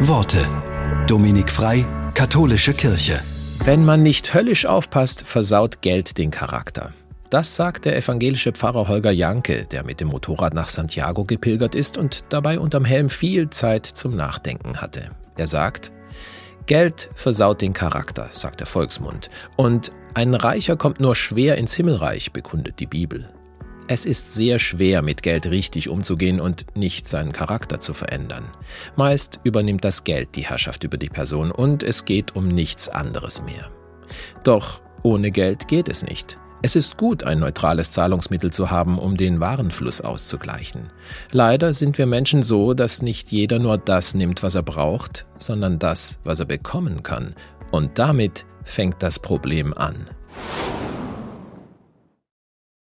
Worte. Dominik Frei, Katholische Kirche. Wenn man nicht höllisch aufpasst, versaut Geld den Charakter. Das sagt der evangelische Pfarrer Holger Janke, der mit dem Motorrad nach Santiago gepilgert ist und dabei unterm Helm viel Zeit zum Nachdenken hatte. Er sagt, Geld versaut den Charakter, sagt der Volksmund, und ein Reicher kommt nur schwer ins Himmelreich, bekundet die Bibel. Es ist sehr schwer, mit Geld richtig umzugehen und nicht seinen Charakter zu verändern. Meist übernimmt das Geld die Herrschaft über die Person und es geht um nichts anderes mehr. Doch ohne Geld geht es nicht. Es ist gut, ein neutrales Zahlungsmittel zu haben, um den Warenfluss auszugleichen. Leider sind wir Menschen so, dass nicht jeder nur das nimmt, was er braucht, sondern das, was er bekommen kann. Und damit fängt das Problem an.